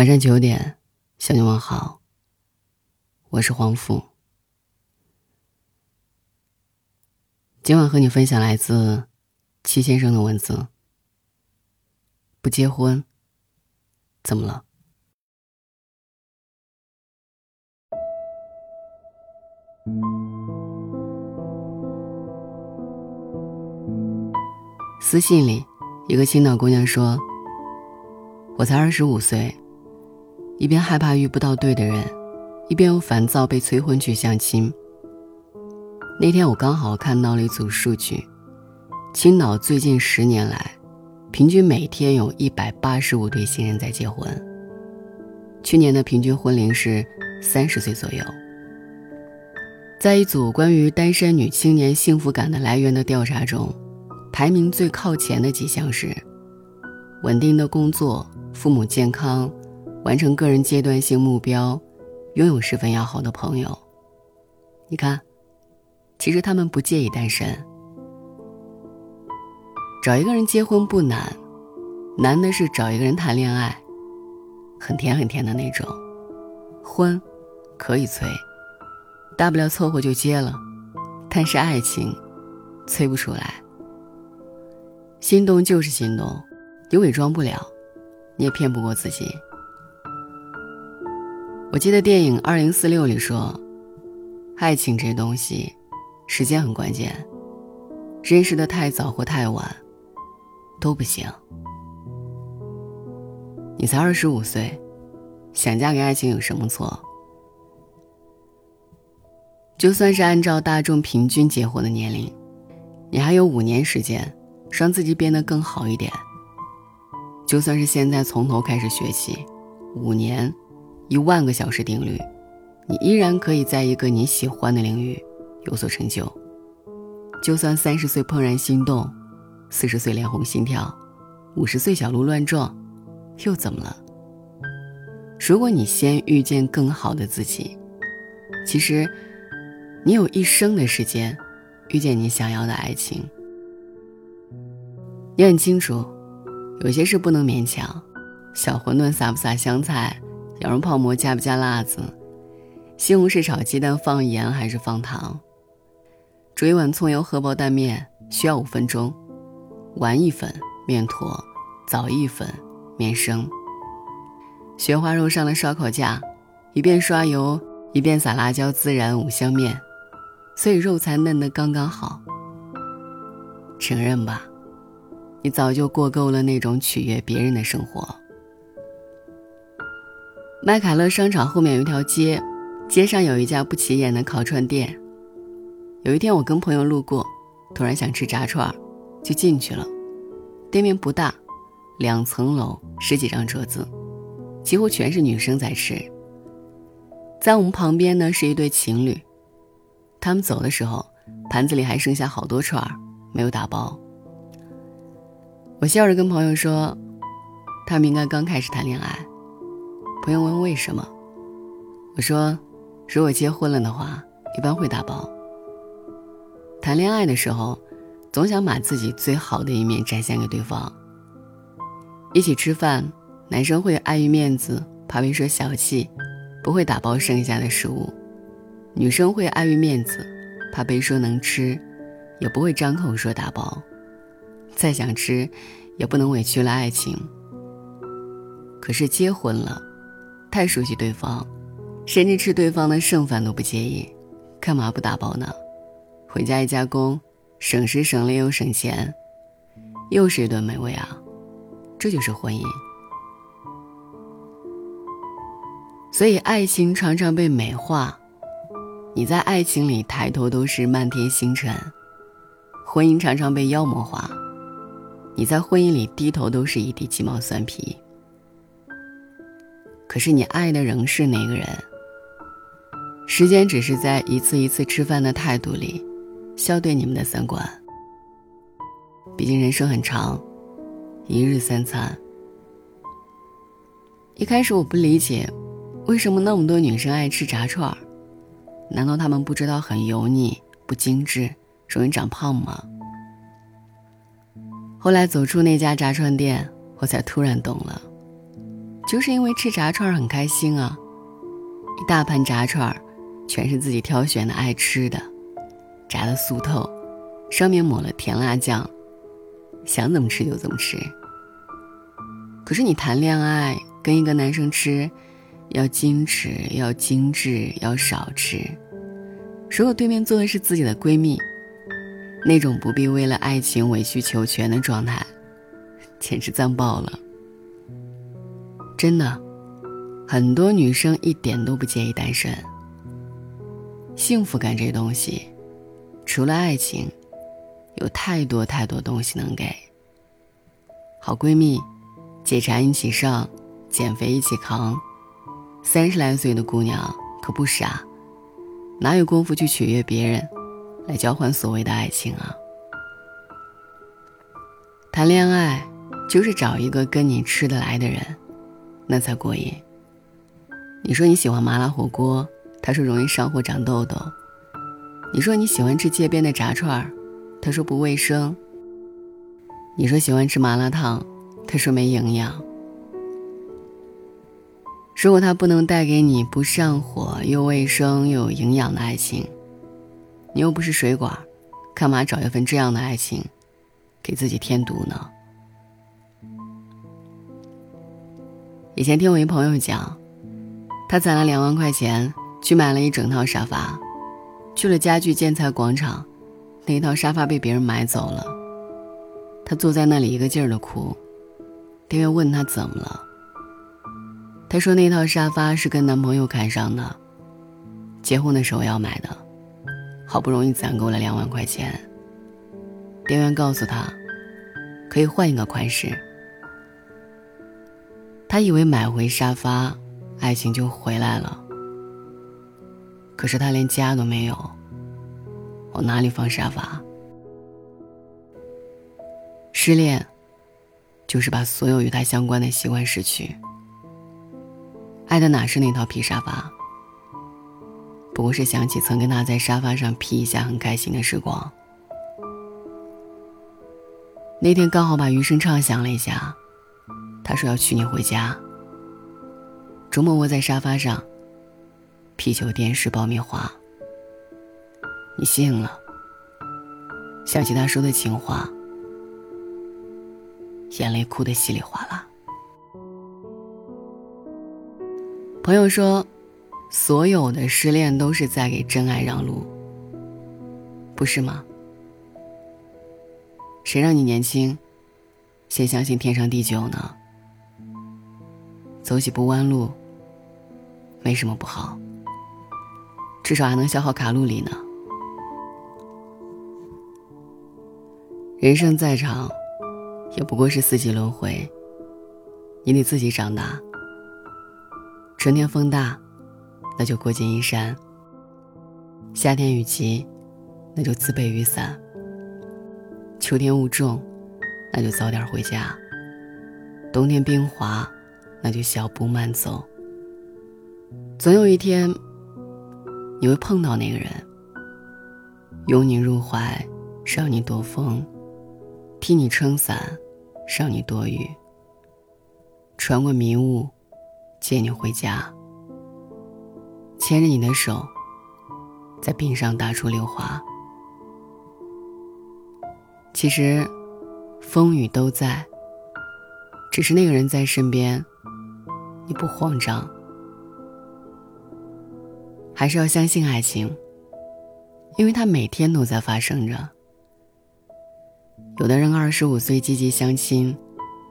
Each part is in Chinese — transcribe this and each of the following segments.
晚上九点，向你问好。我是黄甫。今晚和你分享来自戚先生的文字。不结婚，怎么了？私信里，一个青岛姑娘说：“我才二十五岁。”一边害怕遇不到对的人，一边又烦躁被催婚去相亲。那天我刚好看到了一组数据：青岛最近十年来，平均每天有一百八十五对新人在结婚。去年的平均婚龄是三十岁左右。在一组关于单身女青年幸福感的来源的调查中，排名最靠前的几项是：稳定的工作、父母健康。完成个人阶段性目标，拥有十分要好的朋友。你看，其实他们不介意单身。找一个人结婚不难，难的是找一个人谈恋爱，很甜很甜的那种。婚可以催，大不了凑合就结了，但是爱情催不出来。心动就是心动，你伪装不了，你也骗不过自己。记得电影《二零四六》里说，爱情这东西，时间很关键，认识的太早或太晚，都不行。你才二十五岁，想嫁给爱情有什么错？就算是按照大众平均结婚的年龄，你还有五年时间，让自己变得更好一点。就算是现在从头开始学习，五年。一万个小时定律，你依然可以在一个你喜欢的领域有所成就。就算三十岁怦然心动，四十岁脸红心跳，五十岁小鹿乱撞，又怎么了？如果你先遇见更好的自己，其实你有一生的时间遇见你想要的爱情。你很清楚，有些事不能勉强，小馄饨撒不撒香菜？羊肉泡馍加不加辣子？西红柿炒鸡蛋放盐还是放糖？煮一碗葱油荷包蛋面需要五分钟，碗一粉面坨，早一粉面生。雪花肉上了烧烤架，一边刷油一边撒辣椒孜然五香面，所以肉才嫩得刚刚好。承认吧，你早就过够了那种取悦别人的生活。麦凯乐商场后面有一条街，街上有一家不起眼的烤串店。有一天我跟朋友路过，突然想吃炸串，就进去了。店面不大，两层楼，十几张桌子，几乎全是女生在吃。在我们旁边呢是一对情侣，他们走的时候，盘子里还剩下好多串没有打包。我笑着跟朋友说，他们应该刚开始谈恋爱。朋友问为什么，我说，如果结婚了的话，一般会打包。谈恋爱的时候，总想把自己最好的一面展现给对方。一起吃饭，男生会碍于面子，怕被说小气，不会打包剩下的食物；女生会碍于面子，怕被说能吃，也不会张口说打包。再想吃，也不能委屈了爱情。可是结婚了。太熟悉对方，甚至吃对方的剩饭都不介意，干嘛不打包呢？回家一加工，省时省力又省钱，又是一顿美味啊！这就是婚姻。所以爱情常常被美化，你在爱情里抬头都是漫天星辰；婚姻常常被妖魔化，你在婚姻里低头都是一地鸡毛蒜皮。可是你爱的仍是那个人。时间只是在一次一次吃饭的态度里，消对你们的三观。毕竟人生很长，一日三餐。一开始我不理解，为什么那么多女生爱吃炸串儿？难道她们不知道很油腻、不精致、容易长胖吗？后来走出那家炸串店，我才突然懂了。就是因为吃炸串很开心啊，一大盘炸串全是自己挑选的爱吃的，炸的酥透，上面抹了甜辣酱，想怎么吃就怎么吃。可是你谈恋爱跟一个男生吃，要矜持，要精致，要少吃。如果对面坐的是自己的闺蜜，那种不必为了爱情委曲求全的状态，简直脏爆了。真的，很多女生一点都不介意单身。幸福感这东西，除了爱情，有太多太多东西能给。好闺蜜，解馋一起上，减肥一起扛。三十来岁的姑娘可不傻，哪有功夫去取悦别人，来交换所谓的爱情啊？谈恋爱就是找一个跟你吃得来的人。那才过瘾。你说你喜欢麻辣火锅，他说容易上火长痘痘；你说你喜欢吃街边的炸串儿，他说不卫生；你说喜欢吃麻辣烫，他说没营养。如果他不能带给你不上火又卫生又有营养的爱情，你又不是水管，干嘛找一份这样的爱情，给自己添堵呢？以前听我一朋友讲，他攒了两万块钱去买了一整套沙发，去了家具建材广场，那一套沙发被别人买走了。他坐在那里一个劲儿的哭，店员问他怎么了，他说那套沙发是跟男朋友看上的，结婚的时候要买的，好不容易攒够了两万块钱。店员告诉他，可以换一个款式。他以为买回沙发，爱情就回来了。可是他连家都没有，往哪里放沙发？失恋，就是把所有与他相关的习惯失去。爱的哪是那套皮沙发？不过是想起曾跟他在沙发上皮一下很开心的时光。那天刚好把余生唱响了一下。他说要娶你回家。周末窝在沙发上，啤酒、电视、爆米花。你信了。想起他说的情话，眼泪哭得稀里哗啦。朋友说，所有的失恋都是在给真爱让路，不是吗？谁让你年轻，先相信天长地久呢？走几步弯路，没什么不好，至少还能消耗卡路里呢。人生再长，也不过是四季轮回，你得自己长大。春天风大，那就裹紧衣衫；夏天雨急，那就自备雨伞；秋天雾重，那就早点回家；冬天冰滑。那就小步慢走。总有一天，你会碰到那个人，拥你入怀，让你躲风，替你撑伞，让你躲雨，穿过迷雾，接你回家，牵着你的手，在冰上打出溜滑。其实，风雨都在，只是那个人在身边。你不慌张，还是要相信爱情，因为它每天都在发生着。有的人二十五岁积极相亲，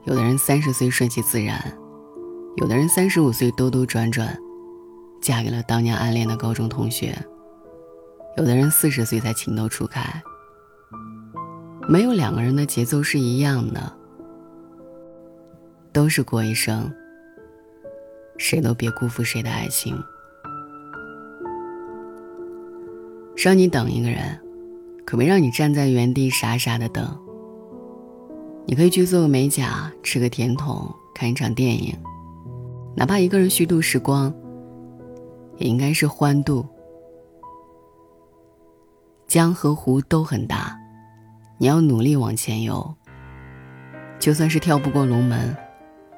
有的人三十岁顺其自然，有的人三十五岁兜兜转转，嫁给了当年暗恋的高中同学，有的人四十岁才情窦初开。没有两个人的节奏是一样的，都是过一生。谁都别辜负谁的爱情。让你等一个人，可没让你站在原地傻傻的等。你可以去做个美甲，吃个甜筒，看一场电影，哪怕一个人虚度时光，也应该是欢度。江和湖都很大，你要努力往前游。就算是跳不过龙门，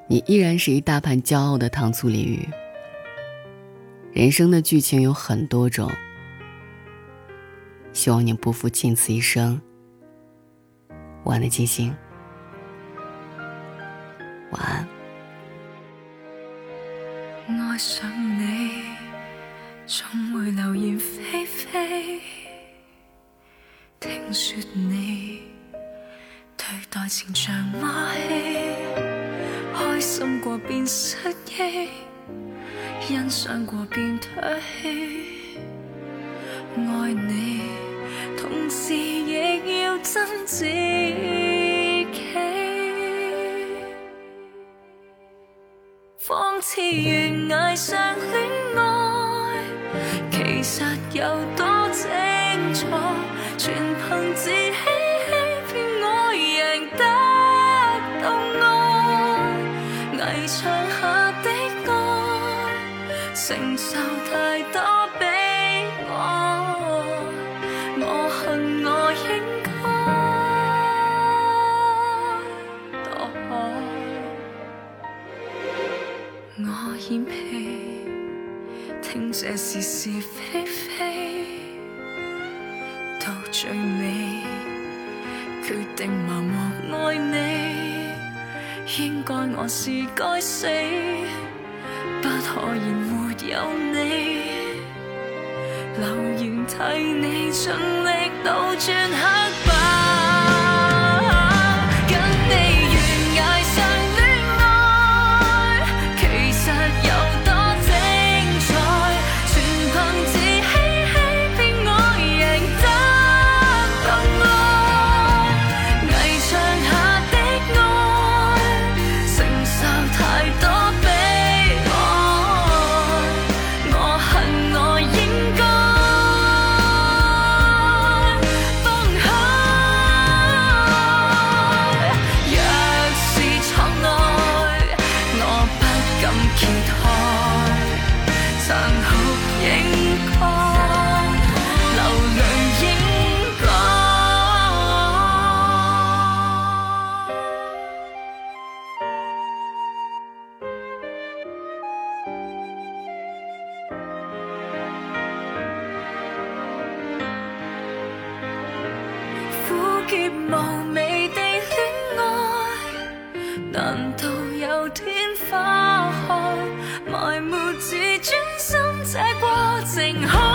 你依然是一大盘骄傲的糖醋鲤鱼。人生的剧情有很多种，希望你不负仅此一生。晚的金星，晚安。爱上你，总会流言蜚蜚。听说你对待情像马戏，心过便失忆。欣赏过便唾弃，爱你，同时亦要憎自己。仿似悬崖上恋爱，其实有多精彩，全凭到爱，危场下的歌。承受太多悲哀，我恨我应该躲开，我演戏，听这是是非非，到最尾决定盲目爱你，应该我是该死。不可以没有你，留言替你尽力倒转黑敢揭开残酷映刻 sing home.